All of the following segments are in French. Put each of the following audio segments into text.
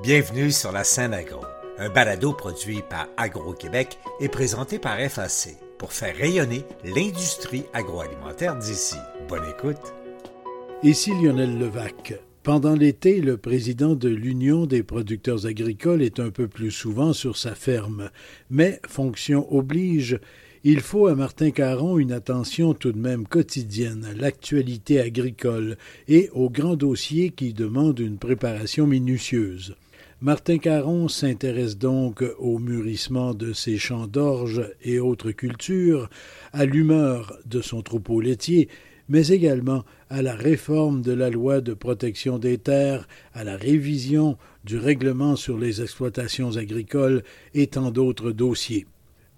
Bienvenue sur la scène agro, un balado produit par Agro-Québec et présenté par FAC pour faire rayonner l'industrie agroalimentaire d'ici. Bonne écoute. Ici Lionel Levac. Pendant l'été, le président de l'Union des producteurs agricoles est un peu plus souvent sur sa ferme, mais fonction oblige, il faut à Martin Caron une attention tout de même quotidienne à l'actualité agricole et aux grands dossiers qui demandent une préparation minutieuse. Martin Caron s'intéresse donc au mûrissement de ses champs d'orge et autres cultures, à l'humeur de son troupeau laitier, mais également à la réforme de la loi de protection des terres, à la révision du règlement sur les exploitations agricoles et tant d'autres dossiers.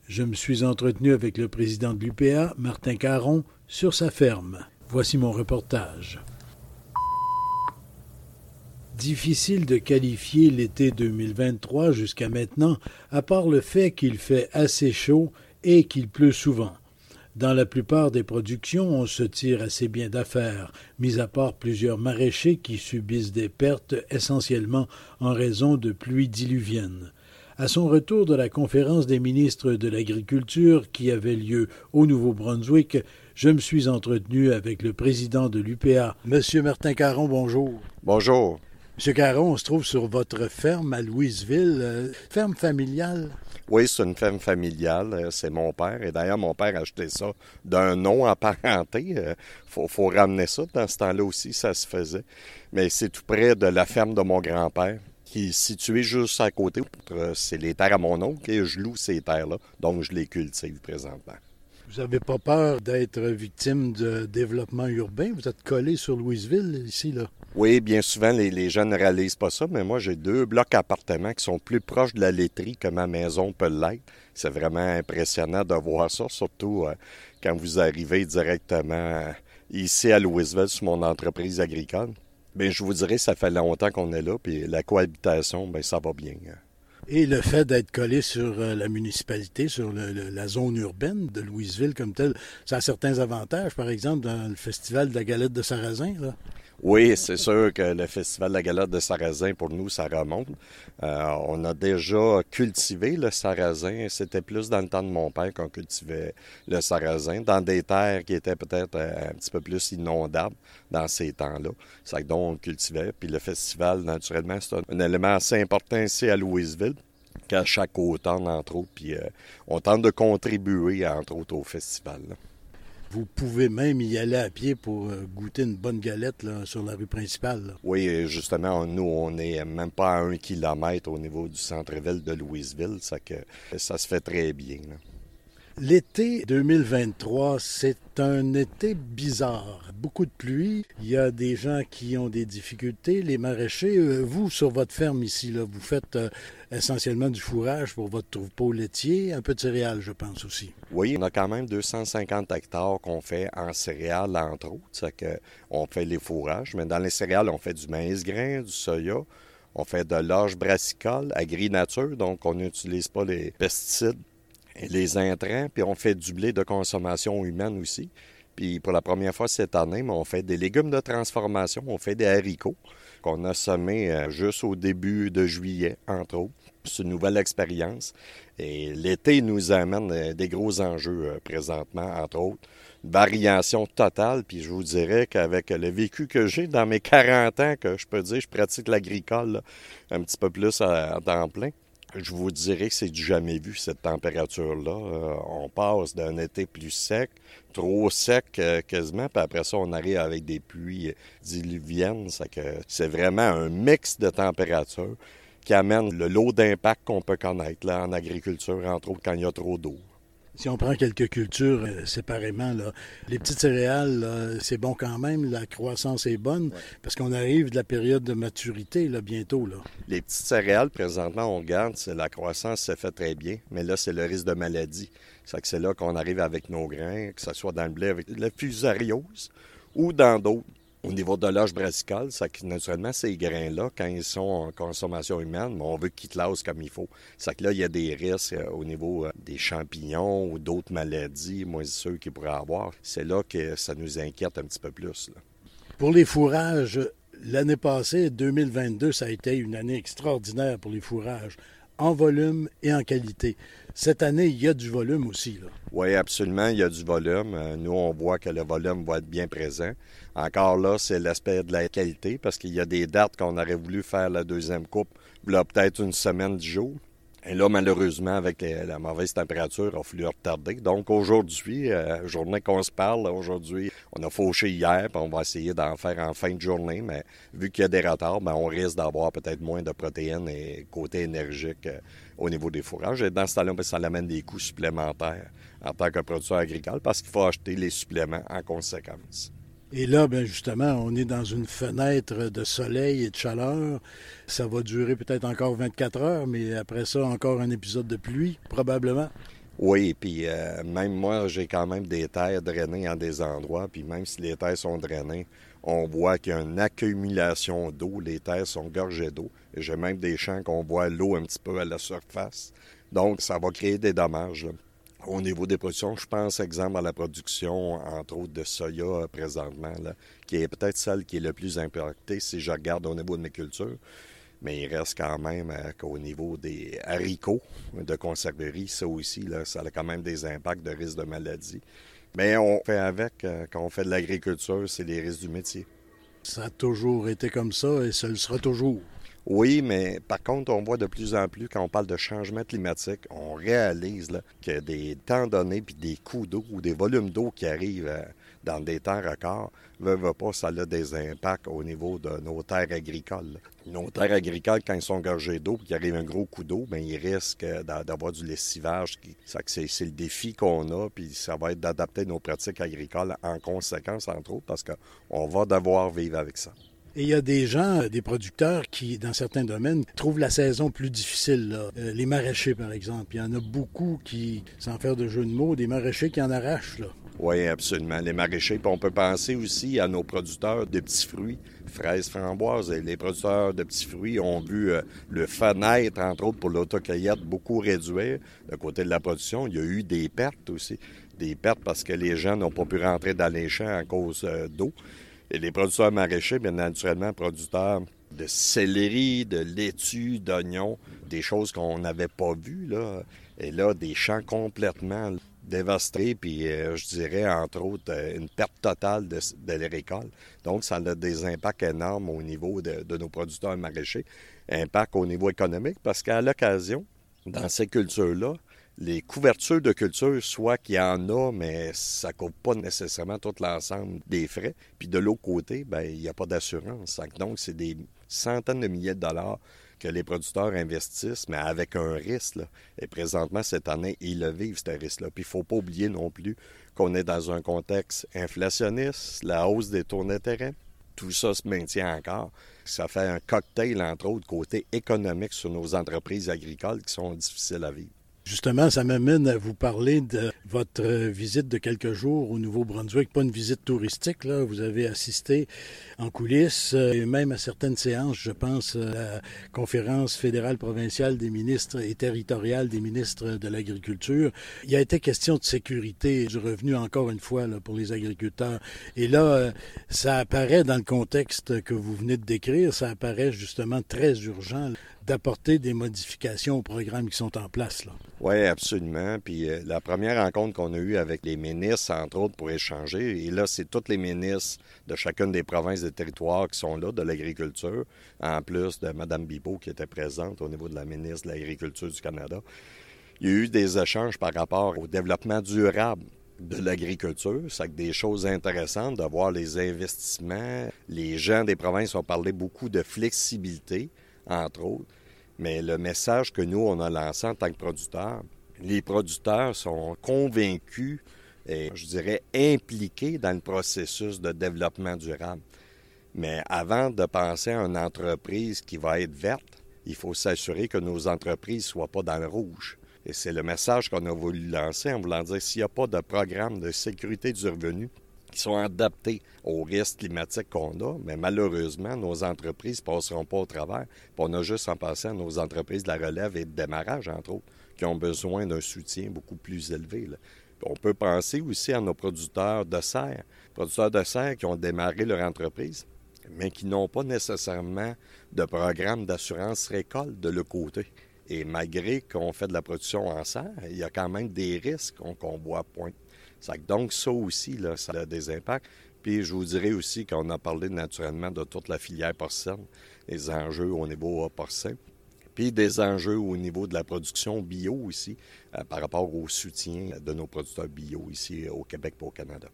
Je me suis entretenu avec le président de l'UPA, Martin Caron, sur sa ferme. Voici mon reportage. Difficile de qualifier l'été 2023 jusqu'à maintenant, à part le fait qu'il fait assez chaud et qu'il pleut souvent. Dans la plupart des productions, on se tire assez bien d'affaires, mis à part plusieurs maraîchers qui subissent des pertes essentiellement en raison de pluies diluviennes. À son retour de la conférence des ministres de l'Agriculture qui avait lieu au Nouveau-Brunswick, je me suis entretenu avec le président de l'UPA, Monsieur Martin Caron. Bonjour. Bonjour. Monsieur Caron, on se trouve sur votre ferme à Louisville, euh, ferme familiale. Oui, c'est une ferme familiale. Euh, c'est mon père. Et d'ailleurs, mon père a acheté ça d'un nom apparenté. Il euh, faut, faut, ramener ça. Dans ce temps-là aussi, ça se faisait. Mais c'est tout près de la ferme de mon grand-père, qui est située juste à côté. C'est les terres à mon oncle et je loue ces terres-là. Donc, je les cultive présentement. Vous n'avez pas peur d'être victime de développement urbain? Vous êtes collé sur Louisville, ici, là? Oui, bien souvent, les, jeunes ne réalisent pas ça, mais moi, j'ai deux blocs appartements qui sont plus proches de la laiterie que ma maison peut l'être. C'est vraiment impressionnant de voir ça, surtout euh, quand vous arrivez directement ici à Louisville sur mon entreprise agricole. Bien, je vous dirais, ça fait longtemps qu'on est là, puis la cohabitation, bien, ça va bien. Et le fait d'être collé sur euh, la municipalité, sur la zone urbaine de Louisville comme telle, ça a certains avantages, par exemple, dans le festival de la galette de sarrasin. Là. Oui, c'est sûr que le Festival de la galette de sarrasin, pour nous, ça remonte. Euh, on a déjà cultivé le sarrasin. C'était plus dans le temps de mon père qu'on cultivait le sarrasin, dans des terres qui étaient peut-être euh, un petit peu plus inondables dans ces temps-là. C'est donc on cultivait. Puis le festival, naturellement, c'est un, élément assez important ici à Louisville qu'à chaque automne, entre autres. Puis euh, on tente de contribuer, entre autres, au festival. Vous pouvez même y aller à pied pour euh, goûter une bonne galette sur la rue principale. Oui, justement, nous, on n'est même pas à un kilomètre au niveau du centre-ville de Louisville, ça, que, ça se fait très bien. L'été 2023, c'est un été bizarre. Beaucoup de pluie. Il y a des gens qui ont des difficultés. Les maraîchers, euh, vous, sur votre ferme ici, vous faites euh, essentiellement du fourrage pour votre troupeau laitier, un peu de céréales, je pense aussi. Oui, on a quand même 250 hectares qu'on fait en céréales, entre autres. Que on fait les fourrages. Mais dans les céréales, on fait du maïs grain, du soya. On fait de l'orge brassicole, agri-nature, donc on n'utilise pas les pesticides les intrants, puis on fait du blé de consommation humaine aussi. Puis pour la première fois cette année, on fait des légumes de transformation, on fait des haricots qu'on a semés euh, juste au début de juillet, entre autres. C'est une nouvelle expérience. Et l'été nous amène euh, des gros enjeux euh, présentement, entre autres. variation totale, puis je vous dirais qu'avec le vécu que j'ai dans mes 40 ans, que je peux dire, je pratique l'agricole un petit peu plus à temps plein je vous dirais que c'est du jamais vu, cette température-là. Euh, on passe d'un été plus sec, trop sec euh, quasiment, puis après ça, on arrive avec des pluies diluviennes. C'est vraiment un mix de températures qui amène le lot d'impact qu'on peut connaître là, en agriculture, entre autres quand il y a trop d'eau. Si on prend quelques cultures euh, séparément, là, les petites céréales, c'est bon quand même, la croissance est bonne, parce qu'on arrive de la période de maturité là, bientôt. Là. Les petites céréales, présentement, on regarde, la croissance se fait très bien, mais là, c'est le risque de maladie. C'est là qu'on arrive avec nos grains, que ce soit dans le blé avec la fusariose ou dans d'autres au niveau de l'âge brassicole, ça que naturellement, ces grains-là, quand ils sont en consommation humaine, on veut qu'ils classent comme il faut. Ça que là, il y a des risques euh, au niveau euh, des champignons ou d'autres maladies, moisissures qu'ils pourraient avoir. C'est là que ça nous inquiète un petit peu plus. Pour les fourrages, L'année passée, 2022, ça a été une année extraordinaire pour les fourrages, en volume et en qualité. Cette année, il y a du volume aussi. Là. Oui, absolument, il y a du volume. Euh, nous, on voit que le volume va être bien présent. Encore là, c'est l'aspect de la qualité parce qu'il y a des dates qu'on aurait voulu faire la deuxième coupe, peut-être une semaine, dix jours. Et là, malheureusement, avec la mauvaise température, il a fallu retarder. Donc aujourd'hui, euh, journée qu'on se parle, aujourd'hui, on a fauché hier, puis on va essayer d'en faire en fin de journée. Mais vu qu'il y a des retards, ben, on risque d'avoir peut-être moins de protéines et côté énergique euh, au niveau des fourrages. Et dans ce temps-là, ben, ça amène des coûts supplémentaires en tant que producteur agricole parce qu'il faut acheter les suppléments en conséquence. Et là, bien justement, on est dans une fenêtre de soleil et de chaleur. Ça va durer peut-être encore 24 heures, mais après ça, encore un épisode de pluie, probablement. Oui, puis euh, même moi, j'ai quand même des terres drainées en des endroits, puis même si les terres sont drainées, on voit qu'il y a une accumulation d'eau, les terres sont gorgées d'eau. J'ai même des champs qu'on voit l'eau un petit peu à la surface. Donc, ça va créer des dommages. Au niveau des productions, je pense, exemple, à la production, entre autres, de soya euh, présentement, qui est peut-être celle qui est le plus impactée si je regarde au niveau de mes cultures. Mais il reste quand même euh, qu'au niveau des haricots de conserverie, ça aussi, là, ça a quand même des impacts de risque de maladie. Mais on fait avec, euh, quand on fait de l'agriculture, c'est les risques du métier. Ça a toujours été comme ça et ça le sera toujours. Oui, mais par contre, on voit de plus en plus, quand on parle de changement climatique, on réalise que des temps donnés, puis des coups d'eau ou des volumes d'eau qui arrivent euh, dans des temps records, ne veut pas, ça a des impacts au niveau de nos terres agricoles. Nos terres agricoles, quand ils sont gorgées d'eau, puis qu'il arrive un gros coup d'eau, bien, ils risquent d'avoir du lessivage. C'est le défi qu'on a, puis ça va être d'adapter nos pratiques agricoles en conséquence, entre autres, parce qu'on va devoir vivre avec ça. Et il y a des gens, des producteurs qui, dans certains domaines, trouvent la saison plus difficile. Euh, les maraîchers, par exemple. Il y en a beaucoup qui, sans faire de jeu de mots, des maraîchers qui en arrachent. Là. Oui, absolument. Les maraîchers. Puis on peut penser aussi à nos producteurs de petits fruits, fraises, framboises. Les producteurs de petits fruits ont vu euh, le fenêtre, entre autres, pour l'autocueillette beaucoup réduire. De côté de la production, il y a eu des pertes aussi. Des pertes parce que les gens n'ont pas pu rentrer dans les champs à cause euh, d'eau. Et les producteurs maraîchers, bien naturellement, producteurs de céleri, de laitue, d'oignons, des choses qu'on n'avait pas vues, là. Et là, des champs complètement dévastés, puis euh, je dirais, entre autres, euh, une perte totale de, de Donc, ça a des impacts énormes au niveau de, de nos producteurs maraîchers. Impact au niveau économique, parce qu'à l'occasion, dans ces cultures-là, les couvertures de culture, soit qu'il y en a, mais ça ne couvre pas nécessairement tout l'ensemble des frais. Puis de l'autre côté, ben, il n'y a pas d'assurance. Donc, c'est des centaines de milliers de dollars que les producteurs investissent, mais avec un risque. Et présentement, cette année, ils le vivent, ce risque-là. Puis il ne faut pas oublier non plus qu'on est dans un contexte inflationniste, la hausse des taux d'intérêt. Tout ça se maintient encore. Ça fait un cocktail, entre autres, côté économique sur nos entreprises agricoles qui sont difficiles à vivre. Justement, ça m'amène à vous parler de votre visite de quelques jours au Nouveau-Brunswick. Pas une visite touristique, là. Vous avez assisté en coulisses et même à certaines séances, je pense, à la conférence fédérale provinciale des ministres et territoriale des ministres de l'Agriculture. Il a été question de sécurité du revenu, encore une fois, là, pour les agriculteurs. Et là, euh, ça apparaît dans le contexte que vous venez de décrire, ça apparaît justement très urgent d'apporter des modifications aux programmes qui sont en place. Là. Oui, absolument. Puis euh, la première rencontre qu'on a eue avec les ministres, entre autres, pour échanger, et là, c'est tous les ministres de chacune des provinces et territoires qui sont là, de l'agriculture, en plus de Mme Bibot qui était présente au niveau de la ministre de l'Agriculture du Canada. Il y a eu des échanges par rapport au développement durable de l'agriculture. C'est des choses intéressantes de voir les investissements. Les gens des provinces ont parlé beaucoup de flexibilité entre autres. Mais le message que nous, on a lancé en tant que producteurs, les producteurs sont convaincus et, je dirais, impliqués dans le processus de développement durable. Mais avant de penser à une entreprise qui va être verte, il faut s'assurer que nos entreprises ne soient pas dans le rouge. Et c'est le message qu'on a voulu lancer en voulant dire s'il n'y a pas de programme de sécurité du revenu qui sont adaptés aux risques climatiques qu'on a, mais malheureusement, nos entreprises ne passeront pas au travers. on a juste en passé à nos entreprises de la relève et de démarrage, entre autres, qui ont besoin d'un soutien beaucoup plus élevé. On peut penser aussi à nos producteurs de serre, producteurs de serre qui ont démarré leur entreprise. mais qui n'ont pas nécessairement de programme d'assurance récolte de leur côté. Et malgré qu'on fait de la production en serre, il y a quand même des risques qu'on voit point. Donc, ça aussi, ça a des impacts. Puis, je vous dirais aussi qu'on a parlé naturellement de toute la filière porcine, les enjeux au niveau porcin, puis des enjeux au niveau de la production bio aussi, euh, par rapport au soutien de nos producteurs bio ici au Québec et au Canada.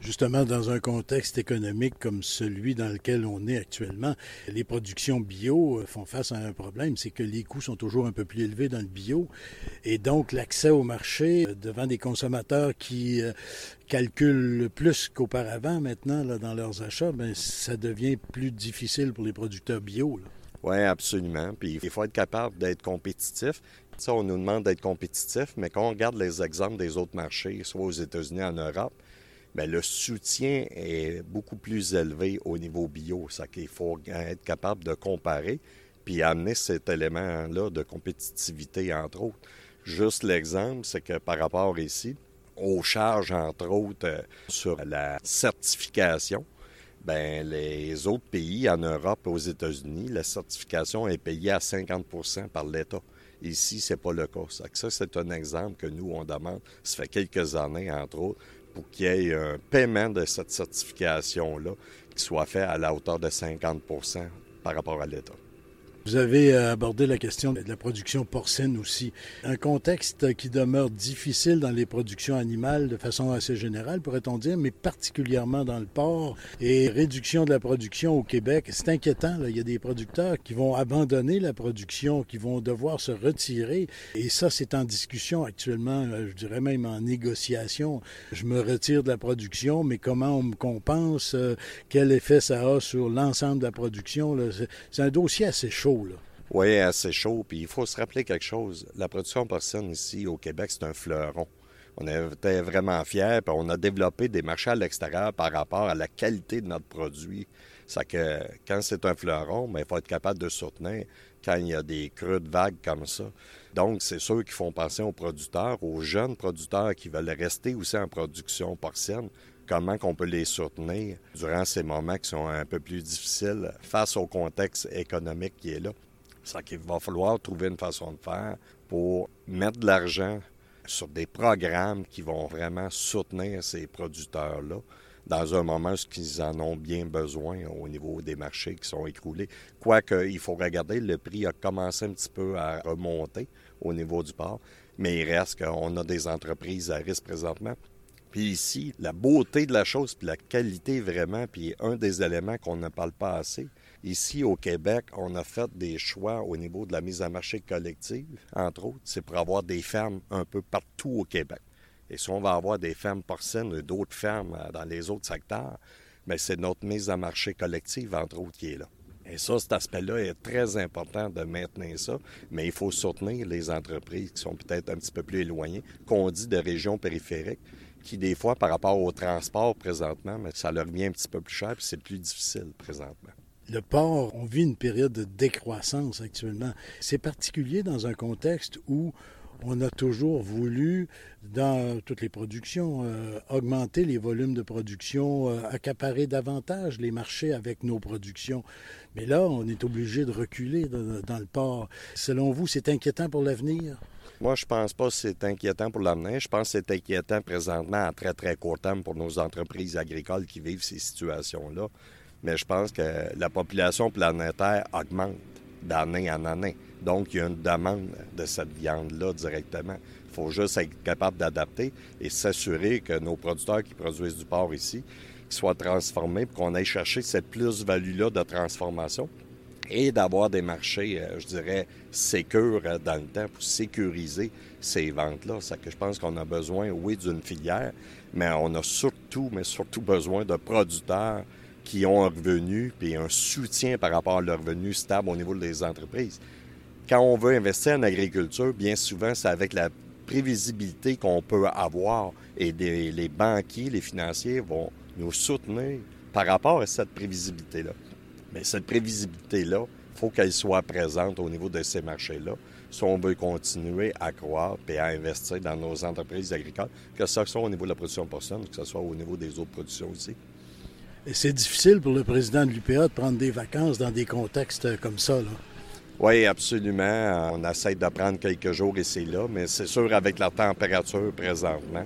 Justement, dans un contexte économique comme celui dans lequel on est actuellement, les productions bio euh, font face à un problème, c'est que les coûts sont toujours un peu plus élevés dans le bio. Et donc, l'accès au marché euh, devant des consommateurs qui euh, calculent plus qu'auparavant maintenant dans leurs achats, bien, ça devient plus difficile pour les producteurs bio. Oui, absolument. Puis il faut être capable d'être compétitif. Ça, on nous demande d'être compétitif, mais quand on regarde les exemples des autres marchés, soit aux États-Unis, en Europe, Bien, le soutien est beaucoup plus élevé au niveau bio. Ça qu'il faut être capable de comparer puis amener cet élément-là de compétitivité, entre autres. Juste l'exemple, c'est que par rapport ici, aux charges, entre autres, euh, sur la certification, Bien, les autres pays, en Europe et aux États-Unis, la certification est payée à 50% par l'État. Ici, ce n'est pas le cas. Ça, c'est un exemple que nous, on demande. Ça fait quelques années, entre autres, pour qu'il y ait un paiement de cette certification-là qui soit fait à la hauteur de 50% par rapport à l'État. Vous avez euh, abordé la question de la production porcine aussi. Un contexte qui demeure difficile dans les productions animales de façon assez générale, pourrait-on dire, mais particulièrement dans le porc et réduction de la production au Québec. C'est inquiétant. Il y a des producteurs qui vont abandonner la production, qui vont devoir se retirer. Et ça, c'est en discussion actuellement, euh, je dirais même en négociation. Je me retire de la production, mais comment on me compense? Euh, quel effet ça a sur l'ensemble de la production? C'est un dossier assez chaud. Oui, assez chaud. Puis il faut se rappeler quelque chose. La production porcine ici au Québec, c'est un fleuron. On était vraiment fiers, puis on a développé des marchés à l'extérieur par rapport à la qualité de notre produit. Ça que quand c'est un fleuron, ben, il faut être capable de soutenir quand il y a des creux de vagues comme ça. Donc, c'est ceux qui font penser aux producteurs, aux jeunes producteurs qui veulent rester aussi en production porcine, comment qu'on peut les soutenir durant ces moments qui sont un peu plus difficiles face au contexte économique qui est là. Ça qu'il va falloir trouver une façon de faire pour mettre de l'argent sur des programmes qui vont vraiment soutenir ces producteurs-là dans un moment où ils en ont bien besoin au niveau des marchés qui sont écroulés. Quoique, il faut regarder, le prix a commencé un petit peu à remonter au niveau du port, mais il reste qu'on a des entreprises à risque présentement ici, la beauté de la chose, puis la qualité vraiment, puis un des éléments qu'on ne parle pas assez. Ici, au Québec, on a fait des choix au niveau de la mise en marché collective, entre autres, c'est pour avoir des fermes un peu partout au Québec. Et si on va avoir des fermes porcines et d'autres fermes euh, dans les autres secteurs, bien, c'est notre mise en marché collective, entre autres, qui est là. Et ça, cet aspect-là est très important de maintenir ça, mais il faut soutenir les entreprises qui sont peut-être un petit peu plus éloignées, qu'on dit de régions périphériques, qui, des fois, par rapport au transport présentement, mais ça leur vient un petit peu plus cher, puis c'est plus difficile présentement. Le port, on vit une période de décroissance actuellement. C'est particulier dans un contexte où on a toujours voulu, dans toutes les productions, euh, augmenter les volumes de production, euh, accaparer davantage les marchés avec nos productions. Mais là, on est obligé de reculer dans le port. Selon vous, c'est inquiétant pour l'avenir? Moi, je pense pas que c'est inquiétant pour l'avenir. Je pense que c'est inquiétant présentement à très, très court terme pour nos entreprises agricoles qui vivent ces situations-là. Mais je pense que la population planétaire augmente d'année en année. Donc, il y a une demande de cette viande-là directement. Il faut juste être capable d'adapter et s'assurer que nos producteurs qui produisent du porc ici soient transformés pour qu'on aille chercher cette plus-value-là de transformation et d'avoir des marchés, euh, je dirais, sécures euh, dans le temps pour sécuriser ces ventes-là. C'est que je pense qu'on a besoin, oui, d'une filière, mais on a surtout, mais surtout besoin de producteurs qui ont un revenu puis un soutien par rapport à leur revenu stable au niveau des entreprises. Quand on veut investir en agriculture, bien souvent, c'est avec la prévisibilité qu'on peut avoir et les banquiers, les financiers vont nous soutenir par rapport à cette prévisibilité-là. Mais cette prévisibilité-là, il faut qu'elle soit présente au niveau de ces marchés-là si on veut continuer à croire et à investir dans nos entreprises agricoles, que ce soit au niveau de la production porcine, que ce soit au niveau des autres productions aussi. Et c'est difficile pour le président de l'UPA de prendre des vacances dans des contextes comme ça, là. Oui, absolument. On essaie de prendre quelques jours ici et là, mais c'est sûr, avec la température présentement,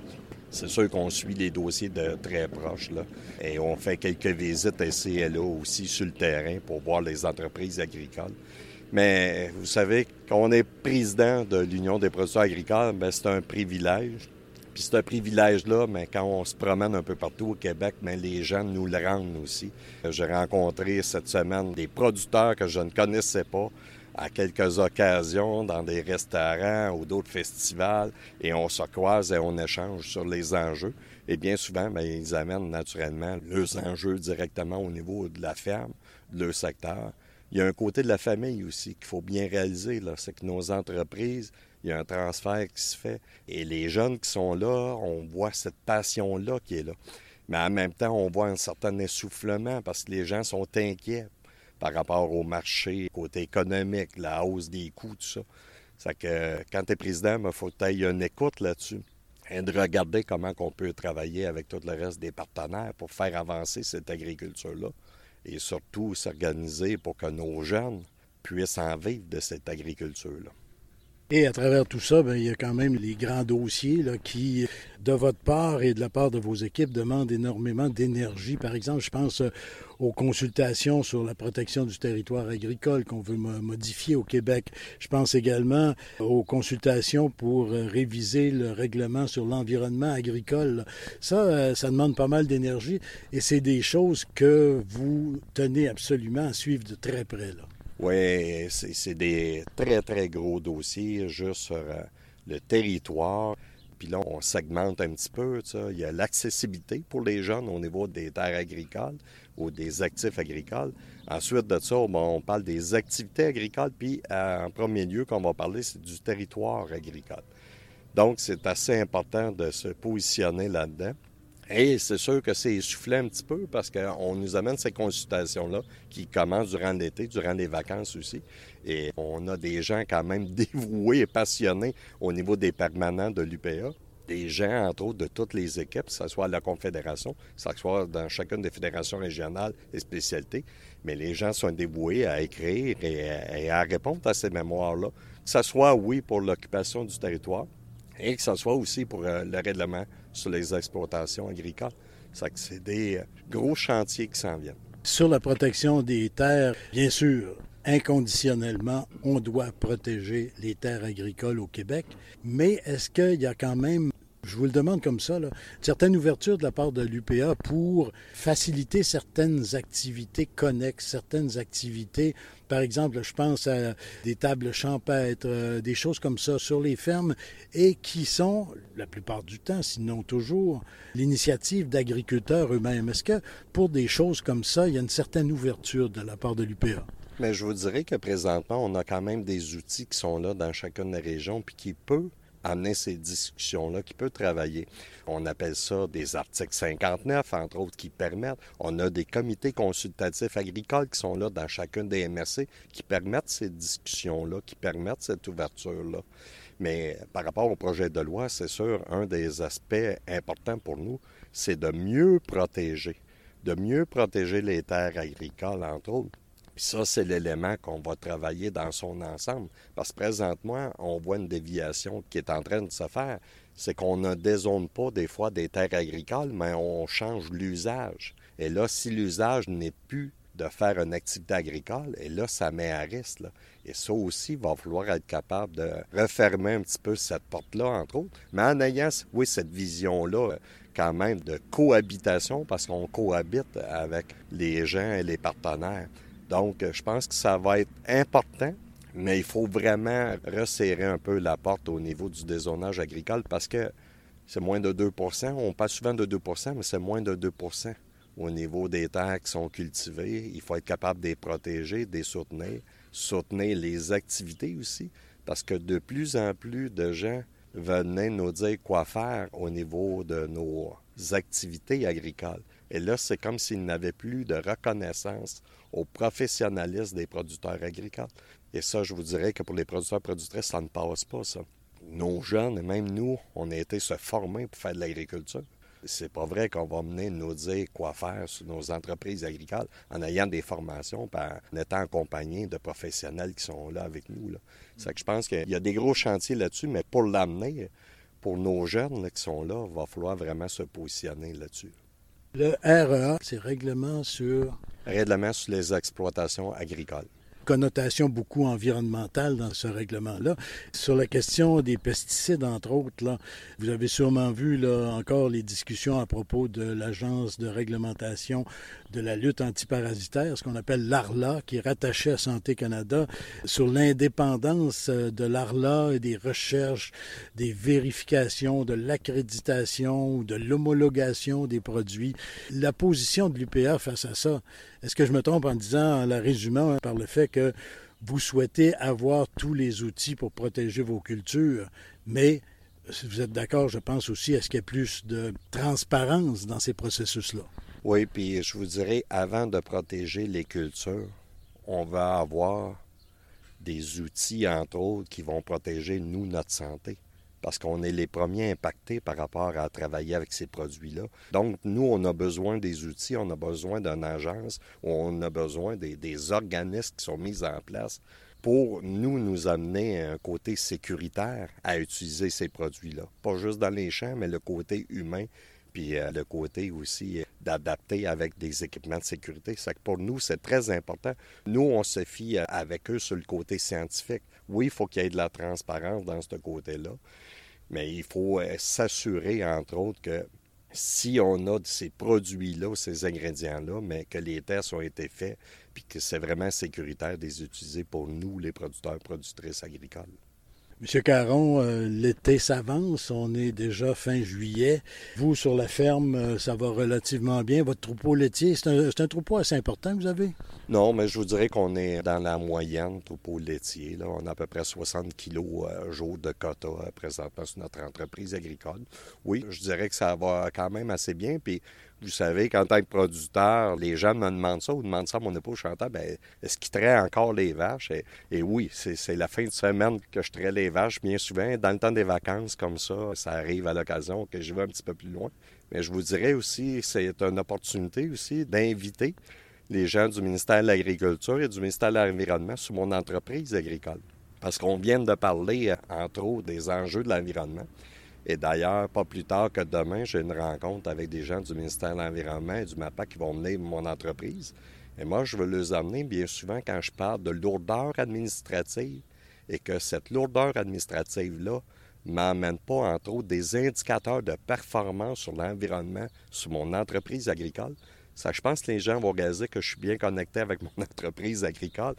c'est sûr qu'on suit les dossiers de très proche. Là. Et on fait quelques visites et là aussi sur le terrain pour voir les entreprises agricoles. Mais vous savez, quand on est président de l'Union des producteurs agricoles, ben, c'est un privilège. Puis c'est un privilège-là, mais quand on se promène un peu partout au Québec, mais les gens nous le rendent aussi. J'ai rencontré cette semaine des producteurs que je ne connaissais pas, à quelques occasions dans des restaurants ou d'autres festivals et on se croise et on échange sur les enjeux. Et bien souvent, bien, ils amènent naturellement leurs enjeux directement au niveau de la ferme, de leur secteur. Il y a un côté de la famille aussi qu'il faut bien réaliser, c'est que nos entreprises, il y a un transfert qui se fait. Et les jeunes qui sont là, on voit cette passion-là qui est là. Mais en même temps, on voit un certain essoufflement parce que les gens sont inquiets par rapport au marché, côté économique, la hausse des coûts, tout ça. C'est que quand tu es président, il faut que tu aies une écoute là-dessus et de regarder comment on peut travailler avec tout le reste des partenaires pour faire avancer cette agriculture-là et surtout s'organiser pour que nos jeunes puissent en vivre de cette agriculture-là. Et à travers tout ça, bien, il y a quand même les grands dossiers là, qui, de votre part et de la part de vos équipes, demandent énormément d'énergie. Par exemple, je pense euh, aux consultations sur la protection du territoire agricole qu'on veut modifier au Québec. Je pense également aux consultations pour euh, réviser le règlement sur l'environnement agricole. Ça, euh, ça demande pas mal d'énergie et c'est des choses que vous tenez absolument à suivre de très près. Là. Oui, c'est des très, très gros dossiers juste sur euh, le territoire. Puis là, on segmente un petit peu. Il y a l'accessibilité pour les jeunes au niveau des terres agricoles ou des actifs agricoles. Ensuite de ça, on parle des activités agricoles. Puis en premier lieu, qu'on va parler, c'est du territoire agricole. Donc, c'est assez important de se positionner là-dedans. Et c'est sûr que c'est essoufflé un petit peu parce qu'on nous amène ces consultations-là qui commencent durant l'été, durant les vacances aussi. Et on a des gens quand même dévoués et passionnés au niveau des permanents de l'UPA. Des gens, entre autres, de toutes les équipes, que ce soit à la Confédération, que ce soit dans chacune des fédérations régionales et spécialités. Mais les gens sont dévoués à écrire et à, répondre à ces mémoires-là. Que ce soit, oui, pour l'occupation du territoire et que ce soit aussi pour euh, le règlement sur les exploitations agricoles. C'est des euh, gros chantiers qui s'en viennent. Sur la protection des terres, bien sûr, inconditionnellement, on doit protéger les terres agricoles au Québec, mais est-ce qu'il y a quand même je vous le demande comme ça, là, certaines ouvertures de la part de l'UPA pour faciliter certaines activités connexes, certaines activités, par exemple, je pense à des tables champêtres, euh, des choses comme ça sur les fermes, et qui sont, la plupart du temps, sinon toujours, l'initiative d'agriculteurs eux-mêmes. Est-ce que pour des choses comme ça, il y a une certaine ouverture de la part de l'UPA? Mais je vous dirais que présentement, on a quand même des outils qui sont là dans chacune des régions, puis qui peuvent amener ces discussions-là, qui peut travailler. On appelle ça des articles 59, entre autres, qui permettent. On a des comités consultatifs agricoles qui sont là dans chacune des MRC, qui permettent ces discussions-là, qui permettent cette ouverture-là. Mais par rapport au projet de loi, c'est sûr, un des aspects importants pour nous, c'est de mieux protéger, de mieux protéger les terres agricoles, entre autres, puis ça, c'est l'élément qu'on va travailler dans son ensemble. Parce que présentement, on voit une déviation qui est en train de se faire. C'est qu'on ne dézone pas des fois des terres agricoles, mais on change l'usage. Et là, si l'usage n'est plus de faire une activité agricole, et là, ça met à risque. Et ça aussi, il va falloir être capable de refermer un petit peu cette porte-là, entre autres, mais en ayant, oui, cette vision-là quand même de cohabitation, parce qu'on cohabite avec les gens et les partenaires. Donc, je pense que ça va être important, mais il faut vraiment resserrer un peu la porte au niveau du dézonage agricole parce que c'est moins de 2% On parle souvent de 2% mais c'est moins de 2% au niveau des terres qui sont cultivées. Il faut être capable de les protéger, de les soutenir, soutenir les activités aussi, parce que de plus en plus de gens venaient nous dire quoi faire au niveau de nos activités agricoles. Et là, c'est comme s'ils n'avaient plus de reconnaissance au professionnalisme des producteurs agricoles. Et ça, je vous dirais que pour les producteurs productrices, ça ne passe pas, ça. Nos jeunes, et même nous, on a été se former pour faire de l'agriculture. C'est pas vrai qu'on va mener nous dire quoi faire sur nos entreprises agricoles en ayant des formations, en étant accompagnés de professionnels qui sont là avec nous. C'est que je pense qu'il y a des gros chantiers là-dessus, mais pour l'amener, pour nos jeunes qui sont là, il va falloir vraiment se positionner là-dessus. Le REA, c'est règlement sur... Règlement sur les exploitations agricoles connotation beaucoup environnementale dans ce règlement-là. Sur la question des pesticides, entre autres, là, vous avez sûrement vu là, encore les discussions à propos de l'Agence de réglementation de la lutte antiparasitaire, ce qu'on appelle l'ARLA, qui est rattaché à Santé Canada, sur l'indépendance euh, de l'ARLA et des recherches, des vérifications, de l'accréditation ou de l'homologation des produits. La position de l'UPA face à ça, est-ce que je me trompe en disant, en la résumant par le fait que vous souhaitez avoir tous les outils pour protéger vos cultures, mais si vous êtes d'accord, je pense aussi, est-ce qu'il y a plus de transparence dans ces processus-là? Oui, puis je vous dirais, avant de protéger les cultures, on va avoir des outils, entre autres, qui vont protéger, nous, notre santé parce qu'on est les premiers impactés par rapport à travailler avec ces produits-là. Donc, nous, on a besoin des outils, on a besoin d'une agence, on a besoin des, organismes qui sont mis en place pour nous, nous amener un côté sécuritaire à utiliser ces produits-là. Pas juste dans les champs, mais le côté humain, puis euh, le côté aussi d'adapter avec des équipements de sécurité. Pour nous, c'est très important. Nous, on se fie euh, avec eux sur le côté scientifique. Oui, il faut qu'il y ait de la transparence dans ce côté-là, mais il faut euh, s'assurer, entre autres, que si on a ces produits-là, ces ingrédients-là, mais que les tests ont été faits, puis que c'est vraiment sécuritaire de les utiliser pour nous, les producteurs, productrices agricoles. Monsieur Caron, euh, l'été s'avance, on est déjà fin juillet. Vous, sur la ferme, euh, ça va relativement bien. Votre troupeau laitier, c'est un, troupeau assez important que vous avez? Non, mais je vous dirais qu'on est dans la moyenne troupeau laitier. On a à peu près 60 kilos euh, jour de quota présentement sur notre entreprise agricole. Oui, je dirais que ça va quand même assez bien. Puis vous savez qu'en tant que producteur, les gens me demandent ça ou demandent ça à mon époux chanteur, ben, est-ce qu'il traite encore les vaches? Et, oui, c'est la fin de semaine que je traite les vaches bien souvent. Dans le temps des vacances comme ça, ça arrive à l'occasion que je vais un petit peu plus loin. Mais je vous dirais aussi, c'est une opportunité aussi d'inviter les gens du ministère de l'Agriculture et du ministère de l'Environnement sur mon entreprise agricole. Parce qu'on vient de parler, entre autres, des enjeux de l'environnement. Et d'ailleurs, pas plus tard que demain, j'ai une rencontre avec des gens du ministère de l'Environnement et du MAPAC qui vont mener mon entreprise. Et moi, je veux les amener bien souvent quand je parle de lourdeur administrative et que cette lourdeur administrative-là m'emmène pas, entre autres, des indicateurs de performance sur l'environnement sur mon entreprise agricole. Ça, je pense que les gens vont réaliser que je suis bien connecté avec mon entreprise agricole,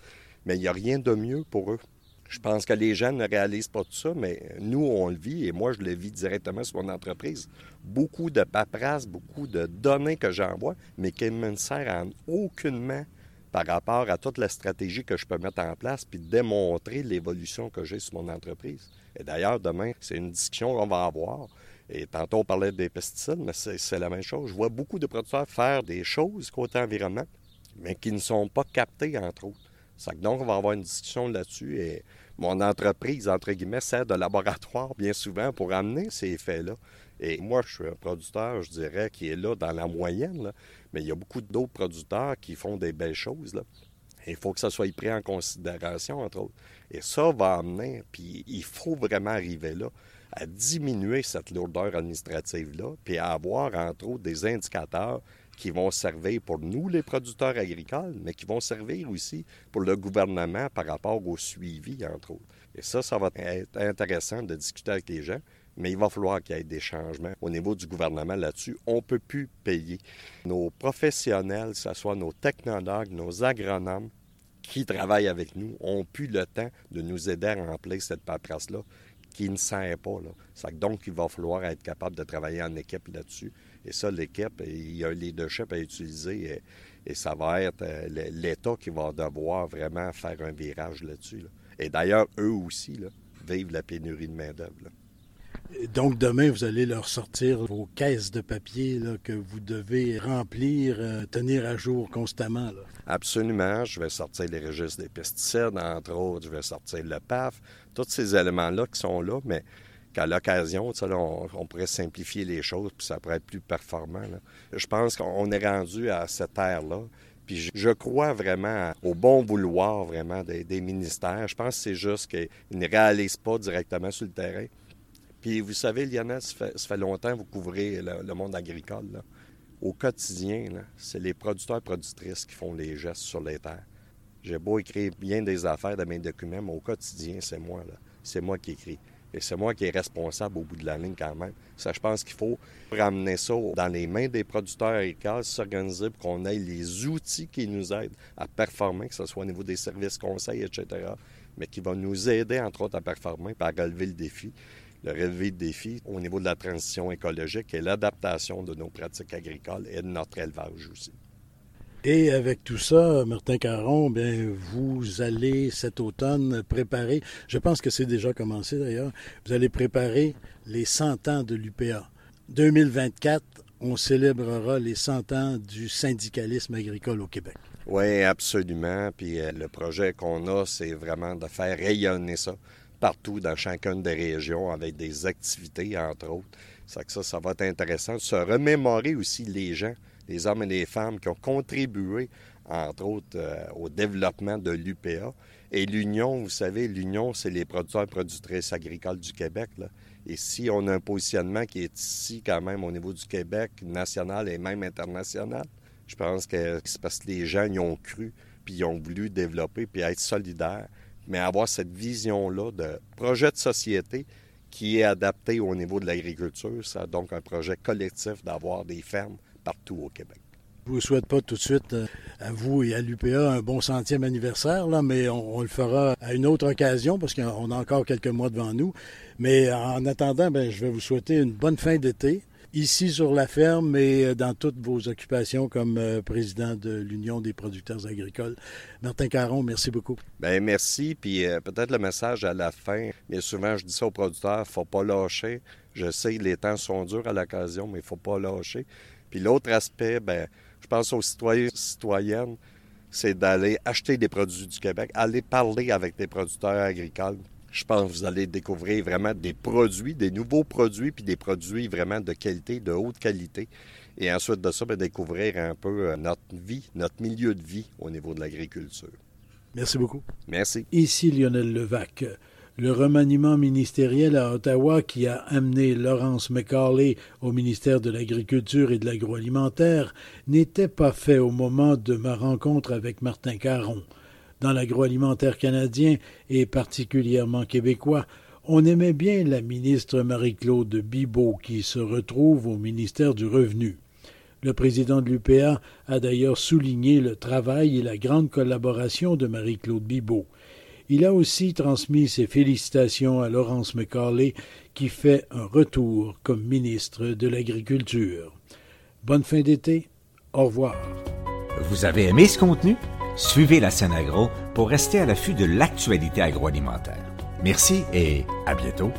mais il n'y a rien de mieux pour eux. Je pense que les gens ne réalisent pas tout ça, mais nous, on le vit et moi, je le vis directement sur mon entreprise. Beaucoup de paperasse, beaucoup de données que j'envoie, mais qui ne me servent aucunement par rapport à toute la stratégie que je peux mettre en place puis démontrer l'évolution que j'ai sur mon entreprise. Et d'ailleurs, demain, c'est une discussion qu'on va avoir. Et tantôt, on parlait des pesticides, mais c'est la même chose. Je vois beaucoup de producteurs faire des choses côté environnement, mais qui ne sont pas captés, entre autres. Donc, on va avoir une discussion là-dessus et mon entreprise, entre guillemets, sert de laboratoire bien souvent pour amener ces effets-là. Et moi, je suis un producteur, je dirais, qui est là dans la moyenne, mais il y a beaucoup d'autres producteurs qui font des belles choses. Il faut que ça soit pris en considération, entre autres. Et ça va amener, puis il faut vraiment arriver là, à diminuer cette lourdeur administrative-là, puis à avoir, entre autres, des indicateurs qui vont servir pour nous, les producteurs agricoles, mais qui vont servir aussi pour le gouvernement par rapport au suivi, entre autres. Et ça, ça va être intéressant de discuter avec les gens, mais il va falloir qu'il y ait des changements au niveau du gouvernement là-dessus. On ne peut plus payer nos professionnels, que ce soit nos technologues, nos agronomes, qui travaillent avec nous, ont plus le temps de nous aider à remplir cette paperasse-là qui ne sert pas. Là. Donc, il va falloir être capable de travailler en équipe là-dessus. Et ça, l'équipe, il y a un leadership à utiliser et, ça va être euh, l'État qui va devoir vraiment faire un virage là-dessus. Et d'ailleurs, eux aussi vivent la pénurie de main-d'œuvre. Donc demain, vous allez leur sortir vos caisses de papier que vous devez remplir, euh, tenir à jour constamment. Absolument. Je vais sortir les registres des pesticides, entre autres. Je vais sortir le PAF. Tous ces éléments-là qui sont là, mais qu'à l'occasion, on, pourrait simplifier les choses, puis ça pourrait être plus performant. Je pense qu'on est rendu à cette ère-là. Puis je, crois vraiment au bon vouloir vraiment des, ministères. Je pense que c'est juste qu'ils ne réalisent pas directement sur le terrain. Puis vous savez, Lionel, ça fait, longtemps que vous couvrez le, monde agricole. Au quotidien, c'est les producteurs et productrices qui font les gestes sur les terres. J'ai beau écrire bien des affaires de mes documents, mais au quotidien, c'est moi. C'est moi qui écris. Et c'est moi qui est responsable au bout de la ligne quand même. Ça, je pense qu'il faut ramener ça dans les mains des producteurs agricoles, s'organiser pour qu'on ait les outils qui nous aident à performer, que ce soit au niveau des services conseils, etc., mais qui vont nous aider, entre autres, à performer à relever le défi. Le relever le défi au niveau de la transition écologique et l'adaptation de nos pratiques agricoles et de notre élevage aussi. Et avec tout ça, Martin Caron, bien, vous allez cet automne préparer, je pense que c'est déjà commencé d'ailleurs, vous allez préparer les 100 ans de l'UPA. 2024, on célébrera les 100 ans du syndicalisme agricole au Québec. Oui, absolument. Puis euh, le projet qu'on a, c'est vraiment de faire rayonner ça partout dans chacune des régions avec des activités, entre autres. Ça, ça, ça va être intéressant de se remémorer aussi les gens les hommes et les femmes qui ont contribué, entre autres, euh, au développement de l'UPA. Et l'Union, vous savez, l'Union, c'est les producteurs et productrices agricoles du Québec. Et si on a un positionnement qui est ici quand même au niveau du Québec, national et même international, je pense que c'est parce que les gens y ont cru, puis ils ont voulu développer, puis être solidaires, mais avoir cette vision-là de projet de société qui est adapté au niveau de l'agriculture. C'est donc un projet collectif d'avoir des fermes partout au Québec. Je ne vous souhaite pas tout de suite euh, à vous et à l'UPA un bon centième anniversaire, là, mais on, le fera à une autre occasion parce qu'on a encore quelques mois devant nous. Mais en attendant, ben, je vais vous souhaiter une bonne fin d'été ici sur la ferme et euh, dans toutes vos occupations comme euh, président de l'Union des producteurs agricoles. Martin Caron, merci beaucoup. Bien, merci. Puis peut-être le message à la fin. Mais souvent, je dis ça aux producteurs, il ne faut pas lâcher. Je sais les temps sont durs à l'occasion, mais il ne faut pas lâcher. Puis l'autre aspect, ben, je pense aux citoyens citoyennes, c'est d'aller acheter des produits du Québec, aller parler avec des producteurs agricoles. Je pense que vous allez découvrir vraiment des produits, des nouveaux produits, puis des produits vraiment de qualité, de haute qualité. Et ensuite de ça, ben, découvrir un peu euh, notre vie, notre milieu de vie au niveau de l'agriculture. Merci beaucoup. Merci. Ici Lionel Levac le remaniement ministériel à Ottawa qui a amené Laurence McCauley au ministère de l'Agriculture et de l'Agroalimentaire n'était pas fait au moment de ma rencontre avec Martin Caron. Dans l'agroalimentaire canadien et particulièrement québécois, on aimait bien la ministre Marie-Claude Bibeau qui se retrouve au ministère du Revenu. Le président de l'UPA a d'ailleurs souligné le travail et la grande collaboration de Marie-Claude Bibeau. Il a aussi transmis ses félicitations à Laurence McCauley, qui fait un retour comme ministre de l'Agriculture. Bonne fin d'été. Au revoir. Vous avez aimé ce contenu? Suivez la scène agro pour rester à l'affût de l'actualité agroalimentaire. Merci et à bientôt.